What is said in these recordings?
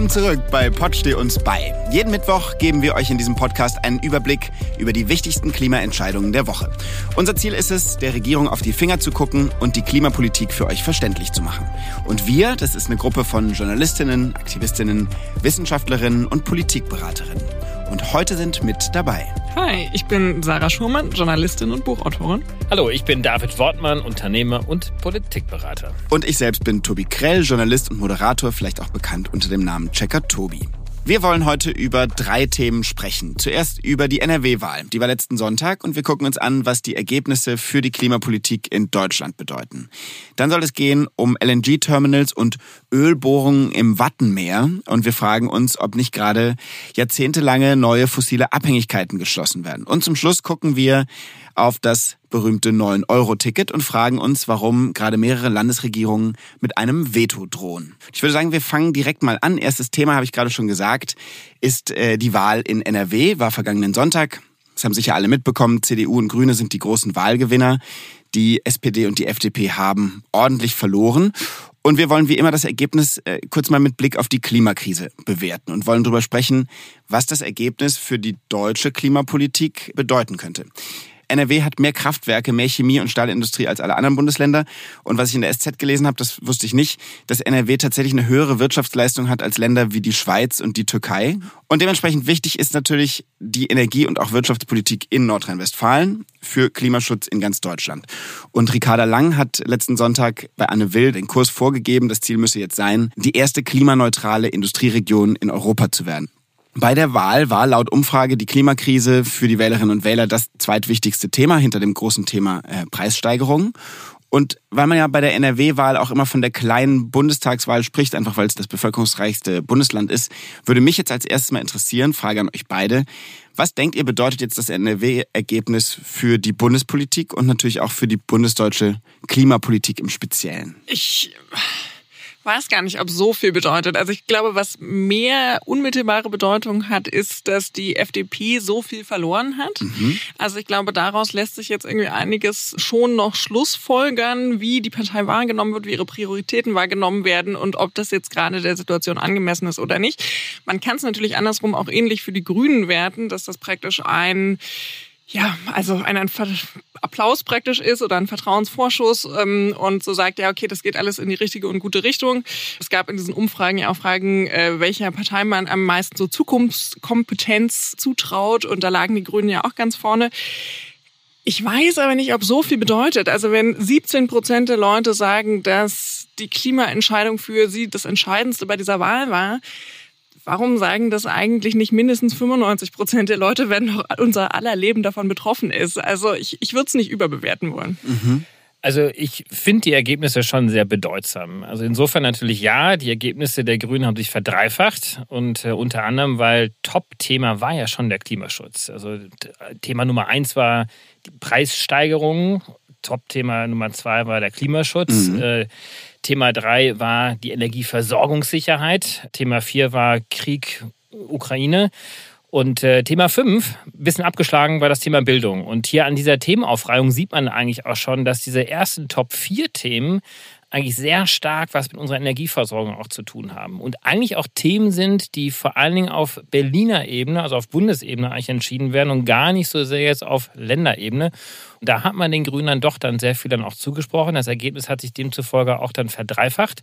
Willkommen zurück bei steh uns bei. Jeden Mittwoch geben wir euch in diesem Podcast einen Überblick über die wichtigsten Klimaentscheidungen der Woche. Unser Ziel ist es, der Regierung auf die Finger zu gucken und die Klimapolitik für euch verständlich zu machen. Und wir, das ist eine Gruppe von Journalistinnen, Aktivistinnen, Wissenschaftlerinnen und Politikberaterinnen. Und heute sind mit dabei. Hi, ich bin Sarah Schurmann, Journalistin und Buchautorin. Hallo, ich bin David Wortmann, Unternehmer und Politikberater. Und ich selbst bin Tobi Krell, Journalist und Moderator, vielleicht auch bekannt unter dem Namen Checker Tobi. Wir wollen heute über drei Themen sprechen. Zuerst über die NRW-Wahl. Die war letzten Sonntag und wir gucken uns an, was die Ergebnisse für die Klimapolitik in Deutschland bedeuten. Dann soll es gehen um LNG-Terminals und Ölbohrungen im Wattenmeer und wir fragen uns, ob nicht gerade jahrzehntelange neue fossile Abhängigkeiten geschlossen werden. Und zum Schluss gucken wir auf das berühmte 9-Euro-Ticket und fragen uns, warum gerade mehrere Landesregierungen mit einem Veto drohen. Ich würde sagen, wir fangen direkt mal an. Erstes Thema, habe ich gerade schon gesagt, ist äh, die Wahl in NRW, war vergangenen Sonntag. Das haben sicher alle mitbekommen. CDU und Grüne sind die großen Wahlgewinner. Die SPD und die FDP haben ordentlich verloren. Und wir wollen wie immer das Ergebnis äh, kurz mal mit Blick auf die Klimakrise bewerten und wollen darüber sprechen, was das Ergebnis für die deutsche Klimapolitik bedeuten könnte. NRW hat mehr Kraftwerke, mehr Chemie- und Stahlindustrie als alle anderen Bundesländer. Und was ich in der SZ gelesen habe, das wusste ich nicht, dass NRW tatsächlich eine höhere Wirtschaftsleistung hat als Länder wie die Schweiz und die Türkei. Und dementsprechend wichtig ist natürlich die Energie- und auch Wirtschaftspolitik in Nordrhein-Westfalen für Klimaschutz in ganz Deutschland. Und Ricarda Lang hat letzten Sonntag bei Anne Will den Kurs vorgegeben. Das Ziel müsse jetzt sein, die erste klimaneutrale Industrieregion in Europa zu werden. Bei der Wahl war laut Umfrage die Klimakrise für die Wählerinnen und Wähler das zweitwichtigste Thema hinter dem großen Thema äh, Preissteigerung. Und weil man ja bei der NRW-Wahl auch immer von der kleinen Bundestagswahl spricht, einfach weil es das bevölkerungsreichste Bundesland ist, würde mich jetzt als erstes mal interessieren, Frage an euch beide, was denkt ihr bedeutet jetzt das NRW-Ergebnis für die Bundespolitik und natürlich auch für die bundesdeutsche Klimapolitik im Speziellen? Ich weiß gar nicht, ob so viel bedeutet. Also ich glaube, was mehr unmittelbare Bedeutung hat, ist, dass die FDP so viel verloren hat. Mhm. Also ich glaube, daraus lässt sich jetzt irgendwie einiges schon noch schlussfolgern, wie die Partei wahrgenommen wird, wie ihre Prioritäten wahrgenommen werden und ob das jetzt gerade der Situation angemessen ist oder nicht. Man kann es natürlich andersrum auch ähnlich für die Grünen werten, dass das praktisch ein ja, also ein, Applaus praktisch ist oder ein Vertrauensvorschuss ähm, und so sagt, ja, okay, das geht alles in die richtige und gute Richtung. Es gab in diesen Umfragen ja auch Fragen, äh, welcher Partei man am meisten so Zukunftskompetenz zutraut und da lagen die Grünen ja auch ganz vorne. Ich weiß aber nicht, ob so viel bedeutet. Also wenn 17 Prozent der Leute sagen, dass die Klimaentscheidung für sie das Entscheidendste bei dieser Wahl war, Warum sagen das eigentlich nicht mindestens 95 Prozent der Leute, wenn doch unser aller Leben davon betroffen ist? Also ich, ich würde es nicht überbewerten wollen. Mhm. Also ich finde die Ergebnisse schon sehr bedeutsam. Also insofern natürlich ja, die Ergebnisse der Grünen haben sich verdreifacht und äh, unter anderem, weil Top-Thema war ja schon der Klimaschutz. Also Thema Nummer eins war die Preissteigerung, Top-Thema Nummer zwei war der Klimaschutz. Mhm. Äh, Thema drei war die Energieversorgungssicherheit. Thema vier war Krieg Ukraine. Und äh, Thema 5, bisschen abgeschlagen, war das Thema Bildung. Und hier an dieser Themenaufreihung sieht man eigentlich auch schon, dass diese ersten Top 4 Themen eigentlich sehr stark was mit unserer Energieversorgung auch zu tun haben. Und eigentlich auch Themen sind, die vor allen Dingen auf Berliner Ebene, also auf Bundesebene eigentlich entschieden werden und gar nicht so sehr jetzt auf Länderebene. Und da hat man den Grünen dann doch dann sehr viel dann auch zugesprochen. Das Ergebnis hat sich demzufolge auch dann verdreifacht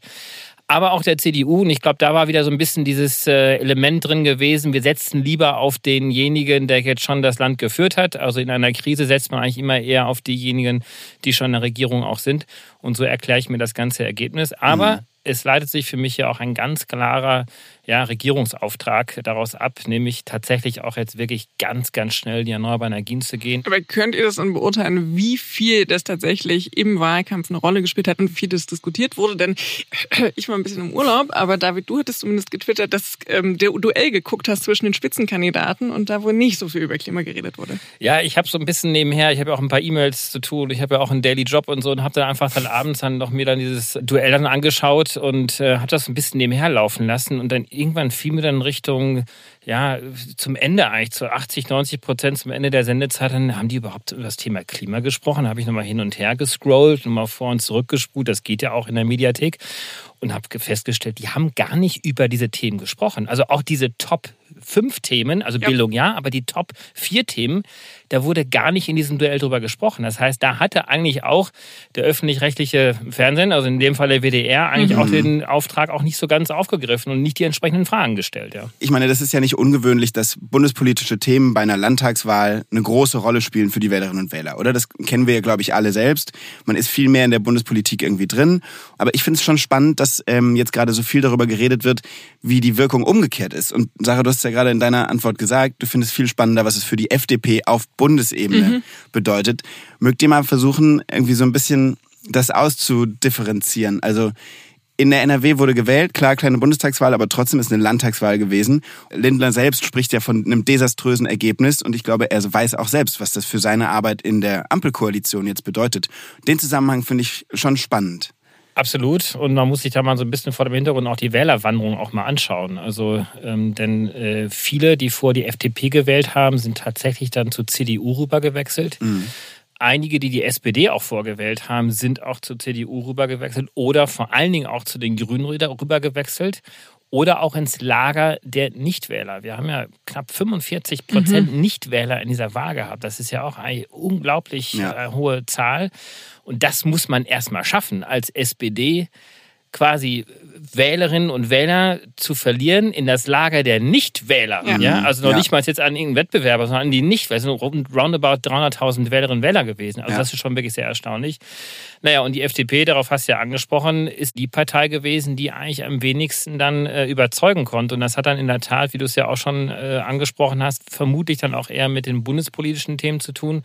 aber auch der CDU. Und ich glaube, da war wieder so ein bisschen dieses äh, Element drin gewesen. Wir setzen lieber auf denjenigen, der jetzt schon das Land geführt hat. Also in einer Krise setzt man eigentlich immer eher auf diejenigen, die schon in der Regierung auch sind. Und so erkläre ich mir das ganze Ergebnis. Aber mhm. es leitet sich für mich ja auch ein ganz klarer ja, Regierungsauftrag daraus ab, nämlich tatsächlich auch jetzt wirklich ganz, ganz schnell die erneuerbaren Energien zu gehen. Aber könnt ihr das dann beurteilen, wie viel das tatsächlich im Wahlkampf eine Rolle gespielt hat und wie viel das diskutiert wurde? Denn ich war ein bisschen im Urlaub, aber David, du hattest zumindest getwittert, dass ähm, der Duell geguckt hast zwischen den Spitzenkandidaten und da wohl nicht so viel über Klima geredet wurde. Ja, ich habe so ein bisschen nebenher, ich habe ja auch ein paar E-Mails zu tun, ich habe ja auch einen Daily Job und so und habe dann einfach dann abends dann noch mir dann dieses Duell dann angeschaut und äh, habe das ein bisschen nebenher laufen lassen und dann irgendwann fiel mir dann Richtung ja, zum Ende eigentlich, zu 80, 90 Prozent zum Ende der Sendezeit, dann haben die überhaupt über das Thema Klima gesprochen. Da habe ich nochmal hin und her gescrollt, nochmal vor und zurück gespult. Das geht ja auch in der Mediathek. Und habe festgestellt, die haben gar nicht über diese Themen gesprochen. Also auch diese Top fünf Themen, also ja. Bildung ja, aber die Top vier Themen, da wurde gar nicht in diesem Duell drüber gesprochen. Das heißt, da hatte eigentlich auch der öffentlich-rechtliche Fernsehen, also in dem Fall der WDR, eigentlich mhm. auch den Auftrag auch nicht so ganz aufgegriffen und nicht die entsprechenden Fragen gestellt. Ja. Ich meine, das ist ja nicht ungewöhnlich, dass bundespolitische Themen bei einer Landtagswahl eine große Rolle spielen für die Wählerinnen und Wähler, oder? Das kennen wir ja, glaube ich, alle selbst. Man ist viel mehr in der Bundespolitik irgendwie drin. Aber ich finde es schon spannend, dass ähm, jetzt gerade so viel darüber geredet wird, wie die Wirkung umgekehrt ist. Und Sarah, du hast ja gerade in deiner Antwort gesagt, du findest viel spannender, was es für die FDP auf Bundesebene mhm. bedeutet. Mögt ihr mal versuchen, irgendwie so ein bisschen das auszudifferenzieren? Also in der NRW wurde gewählt, klar, kleine Bundestagswahl, aber trotzdem ist eine Landtagswahl gewesen. Lindner selbst spricht ja von einem desaströsen Ergebnis und ich glaube, er weiß auch selbst, was das für seine Arbeit in der Ampelkoalition jetzt bedeutet. Den Zusammenhang finde ich schon spannend. Absolut. Und man muss sich da mal so ein bisschen vor dem Hintergrund auch die Wählerwanderung auch mal anschauen. Also, ähm, denn äh, viele, die vor die FDP gewählt haben, sind tatsächlich dann zur CDU rübergewechselt. Mhm. Einige, die die SPD auch vorgewählt haben, sind auch zur CDU rübergewechselt oder vor allen Dingen auch zu den Grünen rübergewechselt oder auch ins Lager der Nichtwähler. Wir haben ja knapp 45 Prozent mhm. Nichtwähler in dieser Wahl gehabt. Das ist ja auch eine unglaublich ja. Äh, hohe Zahl. Und das muss man erstmal schaffen, als SPD quasi Wählerinnen und Wähler zu verlieren in das Lager der Nichtwähler. Ja. ja? Also noch ja. nicht mal jetzt an irgendeinen Wettbewerber, sondern an die Nichtwähler. Es sind roundabout 300.000 Wählerinnen und Wähler gewesen. Also ja. das ist schon wirklich sehr erstaunlich. Naja, und die FDP, darauf hast du ja angesprochen, ist die Partei gewesen, die eigentlich am wenigsten dann äh, überzeugen konnte. Und das hat dann in der Tat, wie du es ja auch schon äh, angesprochen hast, vermutlich dann auch eher mit den bundespolitischen Themen zu tun.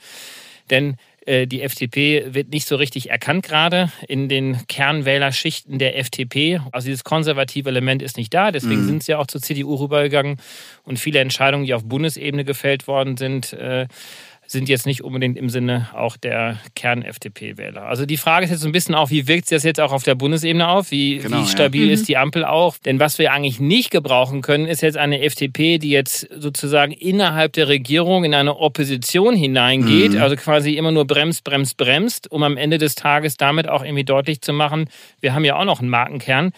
Denn die FDP wird nicht so richtig erkannt gerade in den Kernwählerschichten der FDP. Also dieses konservative Element ist nicht da. Deswegen mhm. sind sie ja auch zur CDU rübergegangen. Und viele Entscheidungen, die auf Bundesebene gefällt worden sind, äh, sind jetzt nicht unbedingt im Sinne auch der Kern-FDP-Wähler. Also die Frage ist jetzt so ein bisschen auch, wie wirkt sich das jetzt auch auf der Bundesebene auf? Wie, genau, wie stabil ja. ist mhm. die Ampel auch? Denn was wir eigentlich nicht gebrauchen können, ist jetzt eine FDP, die jetzt sozusagen innerhalb der Regierung in eine Opposition hineingeht, mhm. also quasi immer nur bremst, bremst, bremst, um am Ende des Tages damit auch irgendwie deutlich zu machen, wir haben ja auch noch einen Markenkern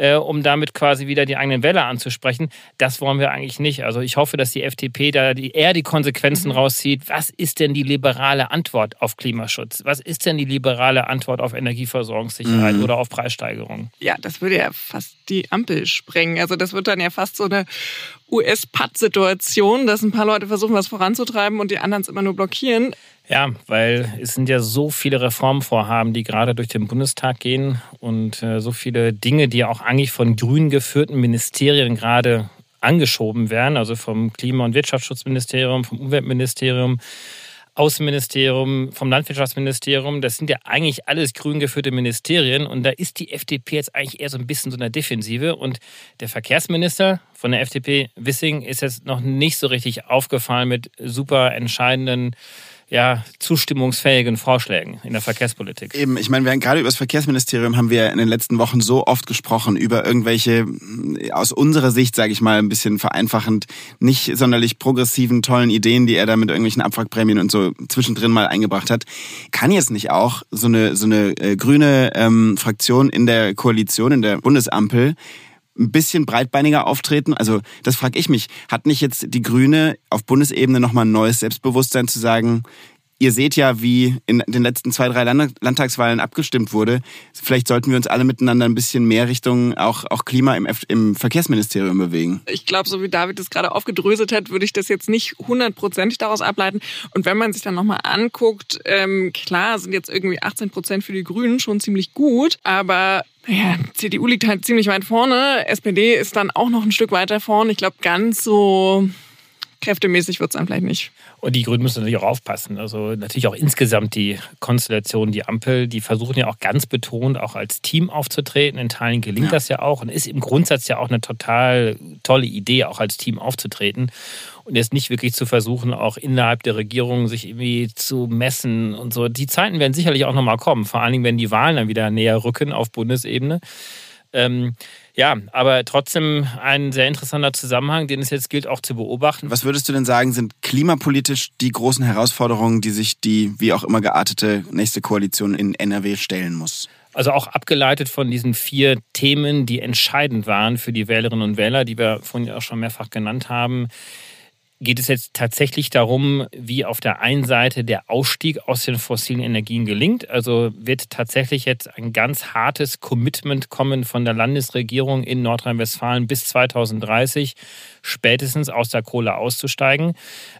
äh, um damit quasi wieder die eigenen Wähler anzusprechen. Das wollen wir eigentlich nicht. Also ich hoffe, dass die FDP da die, eher die Konsequenzen mhm. rauszieht. Was ist denn die liberale Antwort auf Klimaschutz? Was ist denn die liberale Antwort auf Energieversorgungssicherheit mhm. oder auf Preissteigerung? Ja, das würde ja fast die Ampel sprengen. Also das wird dann ja fast so eine US-Patt-Situation, dass ein paar Leute versuchen, was voranzutreiben und die anderen es immer nur blockieren. Ja, weil es sind ja so viele Reformvorhaben, die gerade durch den Bundestag gehen und äh, so viele Dinge, die auch eigentlich von grün geführten Ministerien gerade angeschoben werden, also vom Klima- und Wirtschaftsschutzministerium, vom Umweltministerium, Außenministerium, vom Landwirtschaftsministerium. Das sind ja eigentlich alles grün geführte Ministerien und da ist die FDP jetzt eigentlich eher so ein bisschen so eine Defensive und der Verkehrsminister von der FDP, Wissing, ist jetzt noch nicht so richtig aufgefallen mit super entscheidenden ja, zustimmungsfähigen Vorschlägen in der Verkehrspolitik. Eben, ich meine, wir haben, gerade über das Verkehrsministerium haben wir in den letzten Wochen so oft gesprochen, über irgendwelche, aus unserer Sicht, sage ich mal, ein bisschen vereinfachend, nicht sonderlich progressiven, tollen Ideen, die er da mit irgendwelchen Abwrackprämien und so zwischendrin mal eingebracht hat. Kann jetzt nicht auch so eine, so eine äh, grüne ähm, Fraktion in der Koalition, in der Bundesampel, ein bisschen breitbeiniger auftreten? Also das frage ich mich. Hat nicht jetzt die Grüne auf Bundesebene nochmal ein neues Selbstbewusstsein zu sagen, ihr seht ja, wie in den letzten zwei, drei Landtagswahlen abgestimmt wurde. Vielleicht sollten wir uns alle miteinander ein bisschen mehr Richtung auch, auch Klima im, im Verkehrsministerium bewegen. Ich glaube, so wie David das gerade aufgedröselt hat, würde ich das jetzt nicht hundertprozentig daraus ableiten. Und wenn man sich dann nochmal anguckt, ähm, klar sind jetzt irgendwie 18 Prozent für die Grünen schon ziemlich gut, aber ja, CDU liegt halt ziemlich weit vorne. SPD ist dann auch noch ein Stück weiter vorne. Ich glaube, ganz so kräftemäßig wird es dann vielleicht nicht. Und die Grünen müssen natürlich auch aufpassen. Also natürlich auch insgesamt die Konstellation, die Ampel, die versuchen ja auch ganz betont auch als Team aufzutreten. In Teilen gelingt ja. das ja auch und ist im Grundsatz ja auch eine total tolle Idee, auch als Team aufzutreten. Und jetzt nicht wirklich zu versuchen, auch innerhalb der Regierung sich irgendwie zu messen und so. Die Zeiten werden sicherlich auch nochmal kommen, vor allen Dingen, wenn die Wahlen dann wieder näher rücken auf Bundesebene. Ähm, ja, aber trotzdem ein sehr interessanter Zusammenhang, den es jetzt gilt auch zu beobachten. Was würdest du denn sagen, sind klimapolitisch die großen Herausforderungen, die sich die wie auch immer geartete nächste Koalition in NRW stellen muss? Also auch abgeleitet von diesen vier Themen, die entscheidend waren für die Wählerinnen und Wähler, die wir vorhin auch schon mehrfach genannt haben geht es jetzt tatsächlich darum, wie auf der einen Seite der Ausstieg aus den fossilen Energien gelingt. Also wird tatsächlich jetzt ein ganz hartes Commitment kommen von der Landesregierung in Nordrhein-Westfalen bis 2030 spätestens aus der Kohle auszusteigen.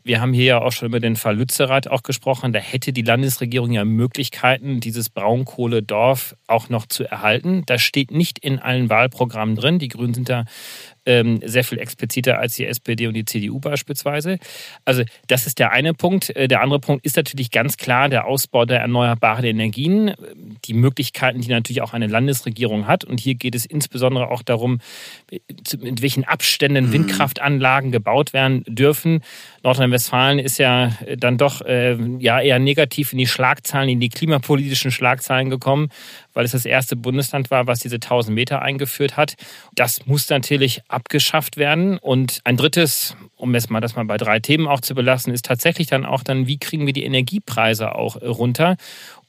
Wir haben hier ja auch schon über den Fall Lützerath auch gesprochen. Da hätte die Landesregierung ja Möglichkeiten, dieses Braunkohledorf auch noch zu erhalten. Das steht nicht in allen Wahlprogrammen drin. Die Grünen sind da ähm, sehr viel expliziter als die SPD und die CDU beispielsweise. Also das ist der eine Punkt. Äh, der andere Punkt ist natürlich ganz klar der Ausbau der erneuerbaren Energien, die Möglichkeiten, die natürlich auch eine Landesregierung hat. Und hier geht es insbesondere auch darum, mit welchen Abständen mhm. Windkraftanlagen gebaut werden dürfen. Nordrhein-Westfalen ist ja dann doch äh, ja eher negativ in die Schlagzahlen, in die klimapolitischen Schlagzahlen gekommen, weil es das erste Bundesland war, was diese 1000 Meter eingeführt hat. Das muss natürlich abgeschafft werden. Und ein drittes, um jetzt mal das mal bei drei Themen auch zu belassen, ist tatsächlich dann auch dann, wie kriegen wir die Energiepreise auch runter?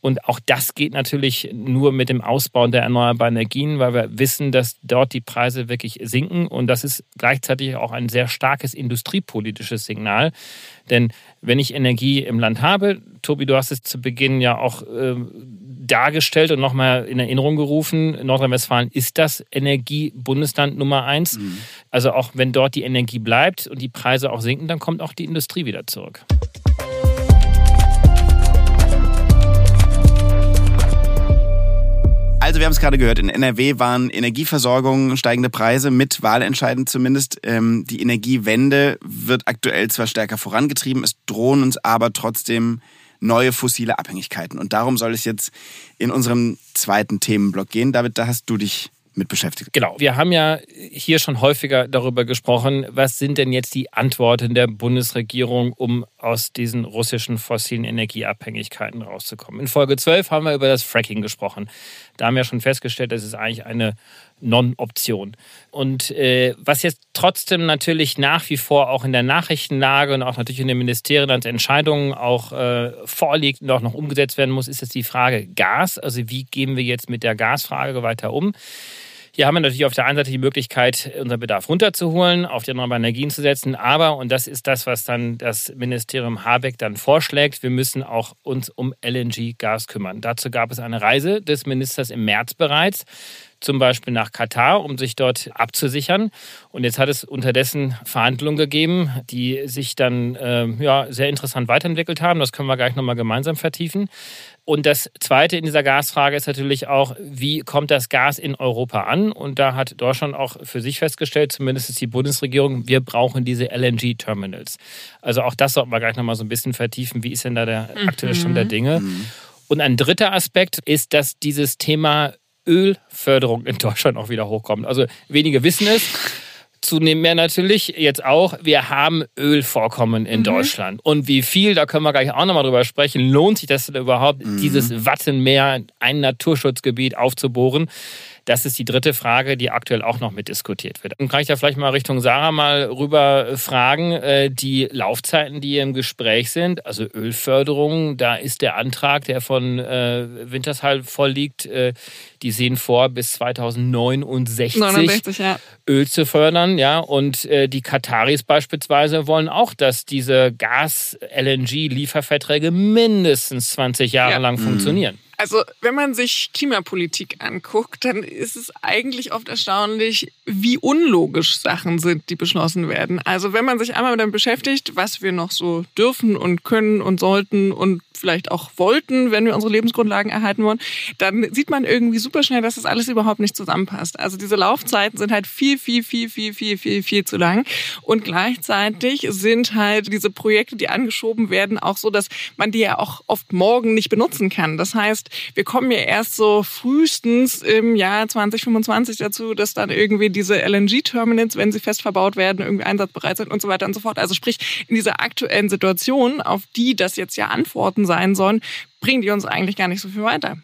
Und auch das geht natürlich nur mit dem Ausbau der erneuerbaren Energien, weil wir wissen, dass dort die Preise wirklich sinken. Und das ist gleichzeitig auch ein sehr starkes industriepolitisches Signal. Denn wenn ich Energie im Land habe, Tobi, du hast es zu Beginn ja auch äh, dargestellt und nochmal in Erinnerung gerufen, Nordrhein-Westfalen ist das Energiebundesland Nummer eins. Mhm. Also auch wenn dort die Energie bleibt und die Preise auch sinken, dann kommt auch die Industrie wieder zurück. Also wir haben es gerade gehört, in NRW waren Energieversorgung, steigende Preise mit wahlentscheidend zumindest. Ähm, die Energiewende wird aktuell zwar stärker vorangetrieben, es drohen uns aber trotzdem neue fossile Abhängigkeiten. Und darum soll es jetzt in unserem zweiten Themenblock gehen. David, da hast du dich mit beschäftigt. Genau. Wir haben ja hier schon häufiger darüber gesprochen, was sind denn jetzt die Antworten der Bundesregierung, um aus diesen russischen fossilen Energieabhängigkeiten rauszukommen. In Folge 12 haben wir über das Fracking gesprochen. Da haben wir schon festgestellt, das ist eigentlich eine Non-Option. Und äh, was jetzt trotzdem natürlich nach wie vor auch in der Nachrichtenlage und auch natürlich in den Ministerien als Entscheidungen auch äh, vorliegt und auch noch umgesetzt werden muss, ist jetzt die Frage Gas. Also wie gehen wir jetzt mit der Gasfrage weiter um? Hier haben wir natürlich auf der einen Seite die Möglichkeit, unseren Bedarf runterzuholen, auf die erneuerbaren Energien zu setzen. Aber, und das ist das, was dann das Ministerium Habeck dann vorschlägt, wir müssen auch uns um LNG-Gas kümmern. Dazu gab es eine Reise des Ministers im März bereits zum Beispiel nach Katar, um sich dort abzusichern. Und jetzt hat es unterdessen Verhandlungen gegeben, die sich dann äh, ja, sehr interessant weiterentwickelt haben. Das können wir gleich nochmal gemeinsam vertiefen. Und das Zweite in dieser Gasfrage ist natürlich auch, wie kommt das Gas in Europa an? Und da hat Deutschland auch für sich festgestellt, zumindest ist die Bundesregierung, wir brauchen diese LNG-Terminals. Also auch das sollten wir gleich nochmal so ein bisschen vertiefen. Wie ist denn da der aktuelle Stand der mhm. Dinge? Mhm. Und ein dritter Aspekt ist, dass dieses Thema Ölförderung in Deutschland auch wieder hochkommt. Also wenige wissen es. Zunehmend mehr natürlich jetzt auch, wir haben Ölvorkommen in mhm. Deutschland. Und wie viel, da können wir gleich auch nochmal drüber sprechen, lohnt sich das denn überhaupt, mhm. dieses Wattenmeer, ein Naturschutzgebiet aufzubohren? Das ist die dritte Frage, die aktuell auch noch mitdiskutiert wird. Dann kann ich da vielleicht mal Richtung Sarah mal rüber fragen. Äh, die Laufzeiten, die im Gespräch sind, also Ölförderung, da ist der Antrag, der von äh, Wintershall vorliegt, äh, die sehen vor, bis 2069 69, ja. Öl zu fördern. Ja, und die Kataris beispielsweise wollen auch, dass diese Gas-LNG-Lieferverträge mindestens 20 Jahre ja. lang mhm. Also, wenn man sich Klimapolitik anguckt, dann ist es eigentlich oft erstaunlich, wie unlogisch Sachen sind, die beschlossen werden. Also, wenn man sich einmal damit beschäftigt, was wir noch so dürfen und können und sollten und vielleicht auch wollten, wenn wir unsere Lebensgrundlagen erhalten wollen, dann sieht man irgendwie super schnell, dass das alles überhaupt nicht zusammenpasst. Also diese Laufzeiten sind halt viel, viel, viel, viel, viel, viel, viel zu lang. Und gleichzeitig sind halt diese Projekte, die angeschoben werden, auch so, dass man die ja auch oft morgen nicht benutzen kann. Das heißt, wir kommen ja erst so frühestens im Jahr 2025 dazu, dass dann irgendwie diese LNG-Terminals, wenn sie fest verbaut werden, irgendwie einsatzbereit sind und so weiter und so fort. Also sprich, in dieser aktuellen Situation, auf die das jetzt ja Antworten sein sollen, bringen die uns eigentlich gar nicht so viel weiter.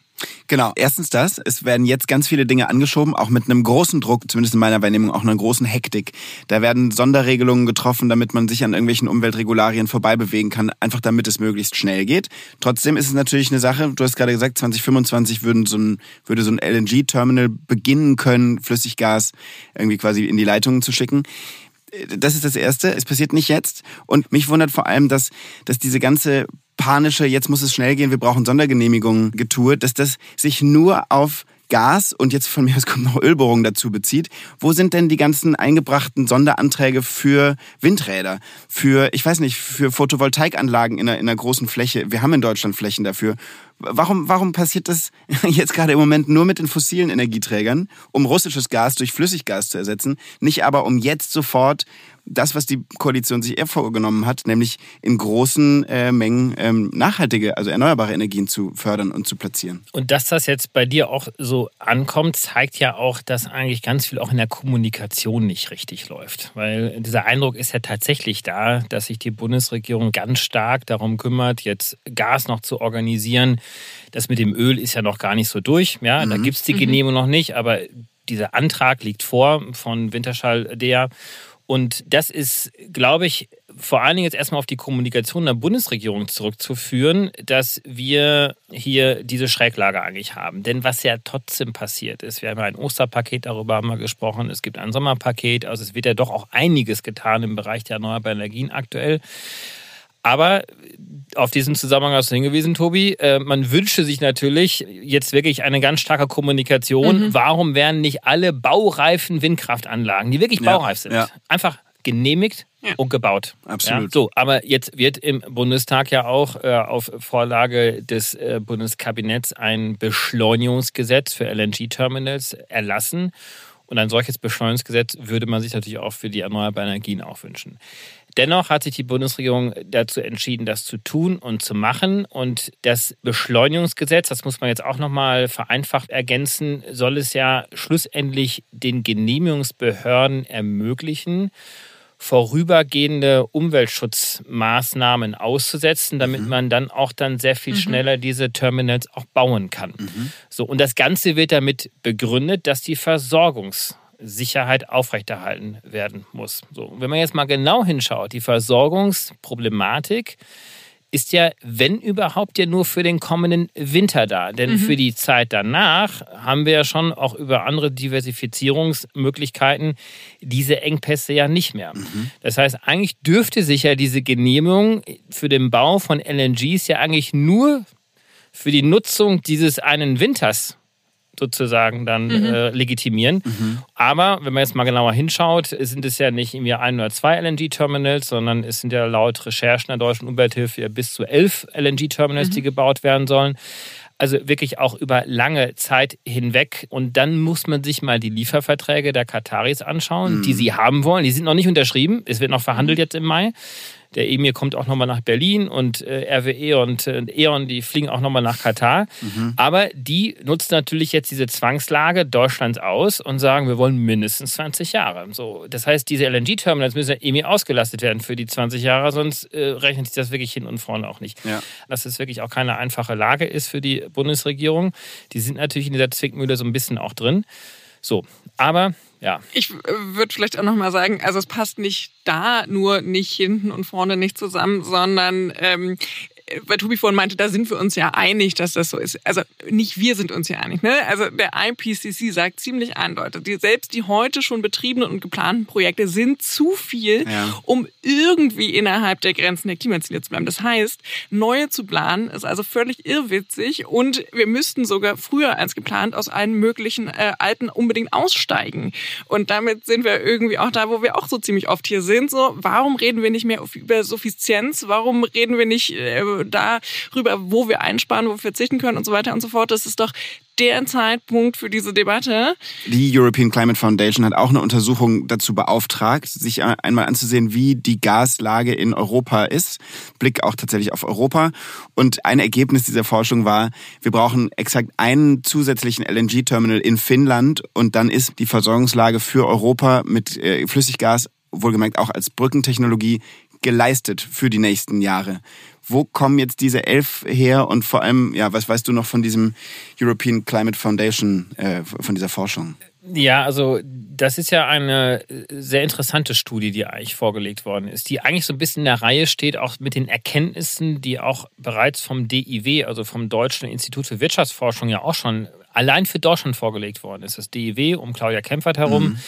Genau, erstens das. Es werden jetzt ganz viele Dinge angeschoben, auch mit einem großen Druck, zumindest in meiner Wahrnehmung, auch einer großen Hektik. Da werden Sonderregelungen getroffen, damit man sich an irgendwelchen Umweltregularien vorbei bewegen kann, einfach damit es möglichst schnell geht. Trotzdem ist es natürlich eine Sache, du hast gerade gesagt, 2025 würden so ein, würde so ein LNG-Terminal beginnen können, Flüssiggas irgendwie quasi in die Leitungen zu schicken das ist das Erste. Es passiert nicht jetzt. Und mich wundert vor allem, dass, dass diese ganze panische, jetzt muss es schnell gehen, wir brauchen Sondergenehmigungen getue, dass das sich nur auf Gas und jetzt von mir aus kommt noch Ölbohrung dazu bezieht. Wo sind denn die ganzen eingebrachten Sonderanträge für Windräder, für, ich weiß nicht, für Photovoltaikanlagen in einer, in einer großen Fläche? Wir haben in Deutschland Flächen dafür. Warum, warum passiert das jetzt gerade im Moment nur mit den fossilen Energieträgern, um russisches Gas durch Flüssiggas zu ersetzen, nicht aber um jetzt sofort das, was die Koalition sich eher vorgenommen hat, nämlich in großen äh, Mengen ähm, nachhaltige, also erneuerbare Energien zu fördern und zu platzieren. Und dass das jetzt bei dir auch so ankommt, zeigt ja auch, dass eigentlich ganz viel auch in der Kommunikation nicht richtig läuft. Weil dieser Eindruck ist ja tatsächlich da, dass sich die Bundesregierung ganz stark darum kümmert, jetzt Gas noch zu organisieren. Das mit dem Öl ist ja noch gar nicht so durch. Ja, mhm. da gibt es die mhm. Genehmigung mhm. noch nicht, aber dieser Antrag liegt vor von Winterschall der und das ist, glaube ich, vor allen Dingen jetzt erstmal auf die Kommunikation der Bundesregierung zurückzuführen, dass wir hier diese Schräglage eigentlich haben. Denn was ja trotzdem passiert ist, wir haben ja ein Osterpaket, darüber haben wir gesprochen, es gibt ein Sommerpaket, also es wird ja doch auch einiges getan im Bereich der erneuerbaren Energien aktuell. Aber auf diesen Zusammenhang hast du hingewiesen, Tobi. Äh, man wünsche sich natürlich jetzt wirklich eine ganz starke Kommunikation. Mhm. Warum werden nicht alle baureifen Windkraftanlagen, die wirklich baureif sind, ja. einfach genehmigt ja. und gebaut. Absolut. Ja, so, aber jetzt wird im Bundestag ja auch äh, auf Vorlage des äh, Bundeskabinetts ein Beschleunigungsgesetz für LNG-Terminals erlassen. Und ein solches Beschleunigungsgesetz würde man sich natürlich auch für die erneuerbaren Energien auch wünschen. Dennoch hat sich die Bundesregierung dazu entschieden, das zu tun und zu machen. Und das Beschleunigungsgesetz, das muss man jetzt auch nochmal vereinfacht ergänzen, soll es ja schlussendlich den Genehmigungsbehörden ermöglichen, vorübergehende Umweltschutzmaßnahmen auszusetzen, damit mhm. man dann auch dann sehr viel mhm. schneller diese Terminals auch bauen kann. Mhm. So und das Ganze wird damit begründet, dass die Versorgungssicherheit aufrechterhalten werden muss. So, wenn man jetzt mal genau hinschaut, die Versorgungsproblematik ist ja, wenn überhaupt, ja nur für den kommenden Winter da. Denn mhm. für die Zeit danach haben wir ja schon auch über andere Diversifizierungsmöglichkeiten diese Engpässe ja nicht mehr. Mhm. Das heißt, eigentlich dürfte sich ja diese Genehmigung für den Bau von LNGs ja eigentlich nur für die Nutzung dieses einen Winters sozusagen dann mhm. äh, legitimieren. Mhm. Aber wenn man jetzt mal genauer hinschaut, sind es ja nicht irgendwie ein oder zwei LNG-Terminals, sondern es sind ja laut Recherchen der Deutschen Umwelthilfe ja bis zu elf LNG-Terminals, mhm. die gebaut werden sollen. Also wirklich auch über lange Zeit hinweg. Und dann muss man sich mal die Lieferverträge der Kataris anschauen, die mhm. sie haben wollen. Die sind noch nicht unterschrieben. Es wird noch verhandelt mhm. jetzt im Mai. Der Emir kommt auch nochmal nach Berlin und äh, RWE und äh, E.ON, die fliegen auch nochmal nach Katar. Mhm. Aber die nutzen natürlich jetzt diese Zwangslage Deutschlands aus und sagen, wir wollen mindestens 20 Jahre. So, das heißt, diese LNG-Terminals müssen ja Emir ausgelastet werden für die 20 Jahre, sonst äh, rechnet sich das wirklich hin und vorne auch nicht. Ja. Dass es wirklich auch keine einfache Lage ist für die Bundesregierung. Die sind natürlich in dieser Zwickmühle so ein bisschen auch drin. So, aber ja. Ich äh, würde vielleicht auch nochmal sagen, also es passt nicht da nur nicht hinten und vorne nicht zusammen, sondern ähm, weil Tobi vorhin meinte, da sind wir uns ja einig, dass das so ist. Also nicht wir sind uns ja einig. Ne? Also der IPCC sagt ziemlich eindeutig, die, selbst die heute schon betriebenen und geplanten Projekte sind zu viel, ja. um irgendwie innerhalb der Grenzen der Klimaziele zu bleiben. Das heißt, neue zu planen ist also völlig irrwitzig und wir müssten sogar früher als geplant aus allen möglichen äh, alten unbedingt aussteigen. Und damit sind wir irgendwie auch da, wo wir auch so ziemlich oft hier sind. So, warum reden wir nicht mehr über Suffizienz? Warum reden wir nicht äh, darüber, wo wir einsparen, wo wir verzichten können und so weiter und so fort. Das ist doch der Zeitpunkt für diese Debatte. Die European Climate Foundation hat auch eine Untersuchung dazu beauftragt, sich einmal anzusehen, wie die Gaslage in Europa ist. Blick auch tatsächlich auf Europa. Und ein Ergebnis dieser Forschung war, wir brauchen exakt einen zusätzlichen LNG-Terminal in Finnland und dann ist die Versorgungslage für Europa mit äh, Flüssiggas wohlgemerkt auch als Brückentechnologie geleistet für die nächsten Jahre. Wo kommen jetzt diese elf her und vor allem, ja, was weißt du noch von diesem European Climate Foundation, äh, von dieser Forschung? Ja, also das ist ja eine sehr interessante Studie, die eigentlich vorgelegt worden ist, die eigentlich so ein bisschen in der Reihe steht, auch mit den Erkenntnissen, die auch bereits vom DIW, also vom Deutschen Institut für Wirtschaftsforschung, ja auch schon allein für Deutschland vorgelegt worden ist. Das DIW um Claudia Kempfert herum. Mhm